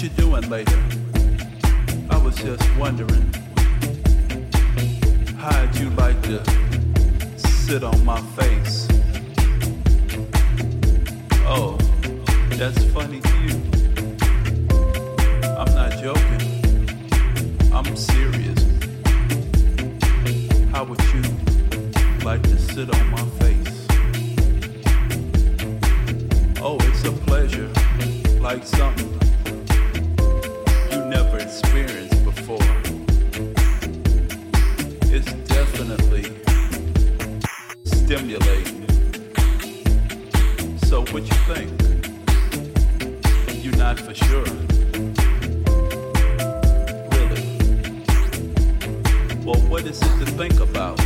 What you doing later? I was just wondering. How'd you like to sit on my face? Oh, that's funny to you. I'm not joking. I'm serious. How would you like to sit on my face? Oh, it's a pleasure, like something experienced before. It's definitely stimulating. So what you think? You're not for sure. Really? Well, what is it to think about?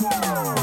Música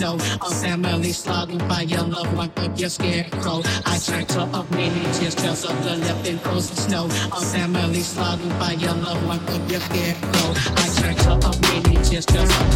snow. A family slaughtered by your loved one of your scarecrow. I transfer of tears, just of the left in frozen snow. A family slaughtered by your loved one of your scarecrow. I transfer of tears, tales of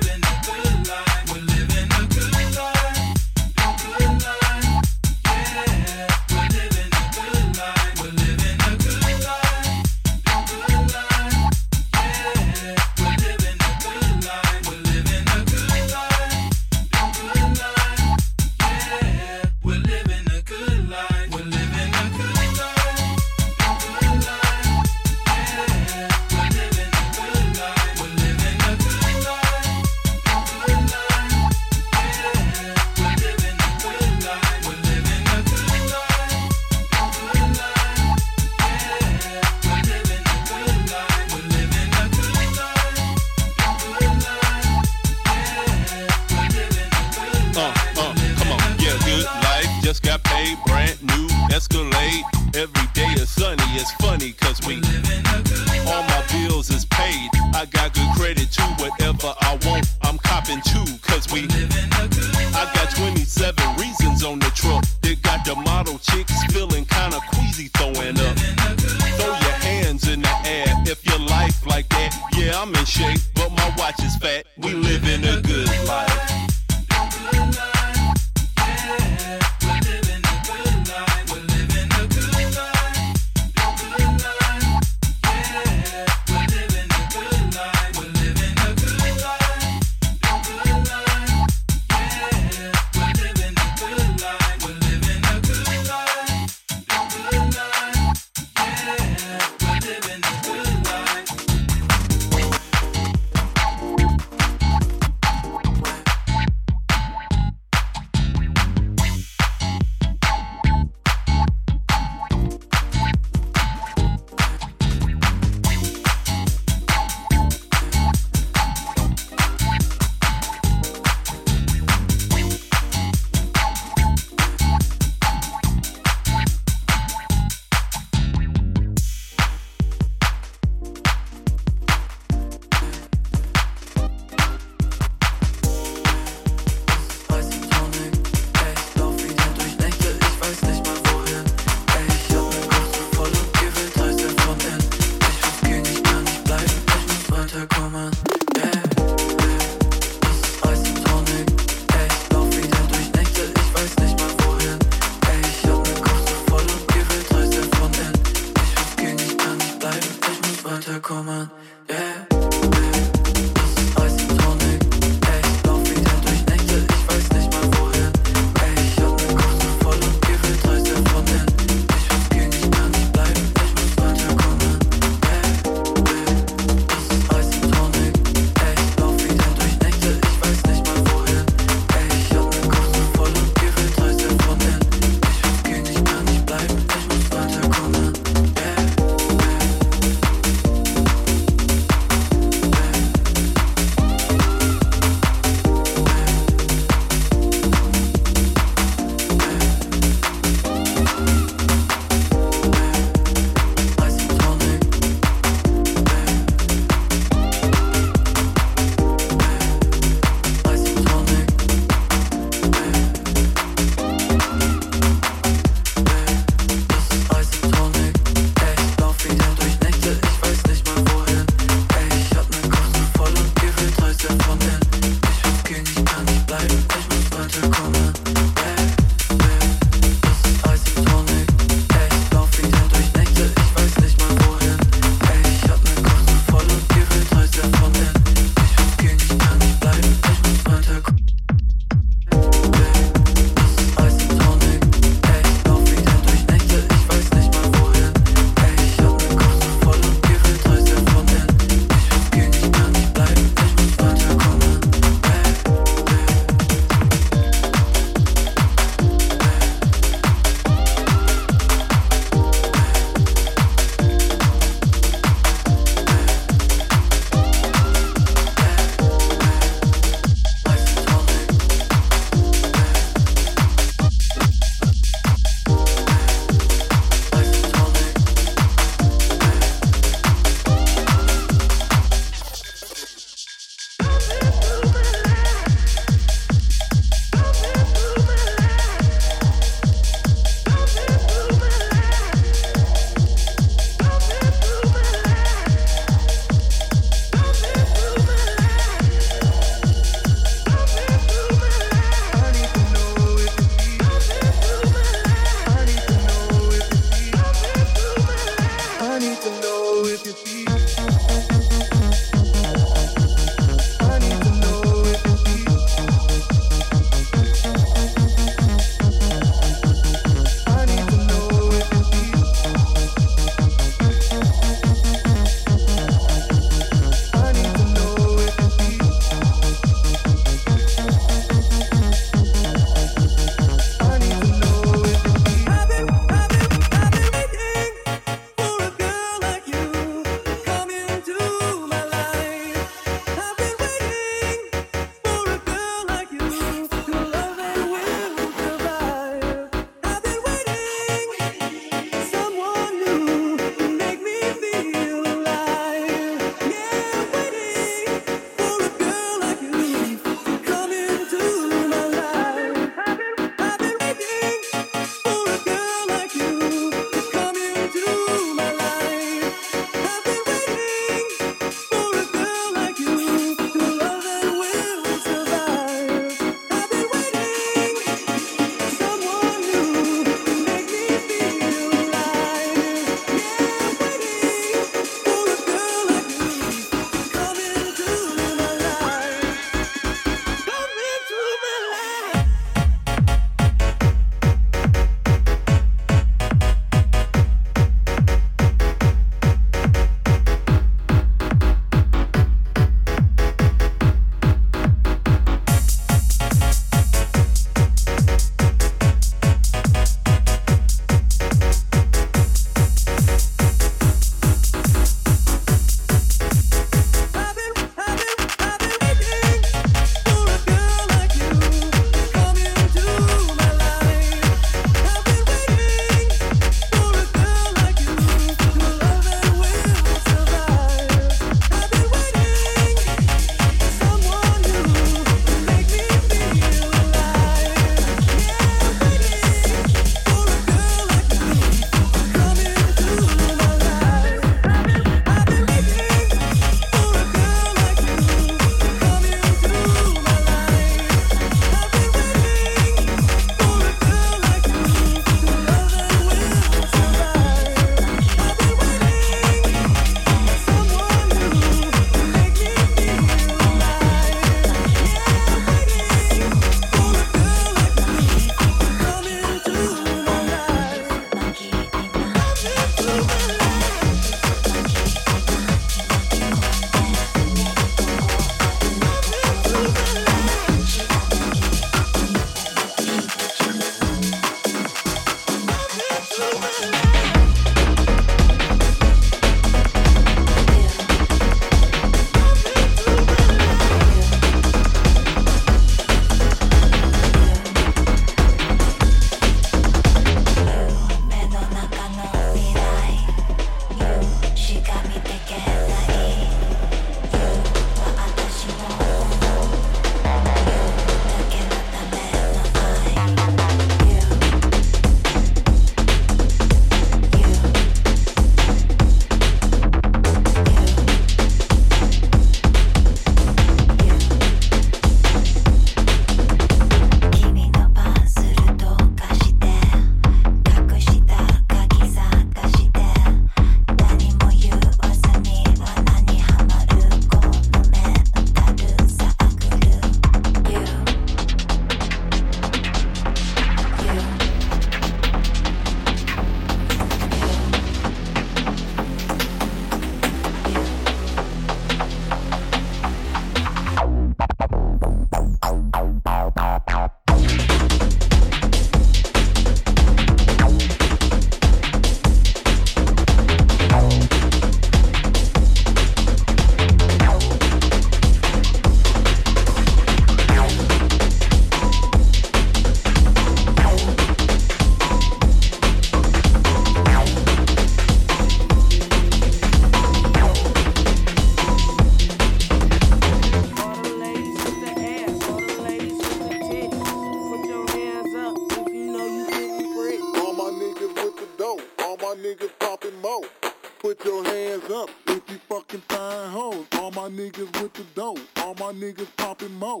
niggas popping mo.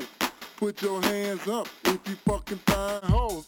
Put your hands up if you fucking fine hoes.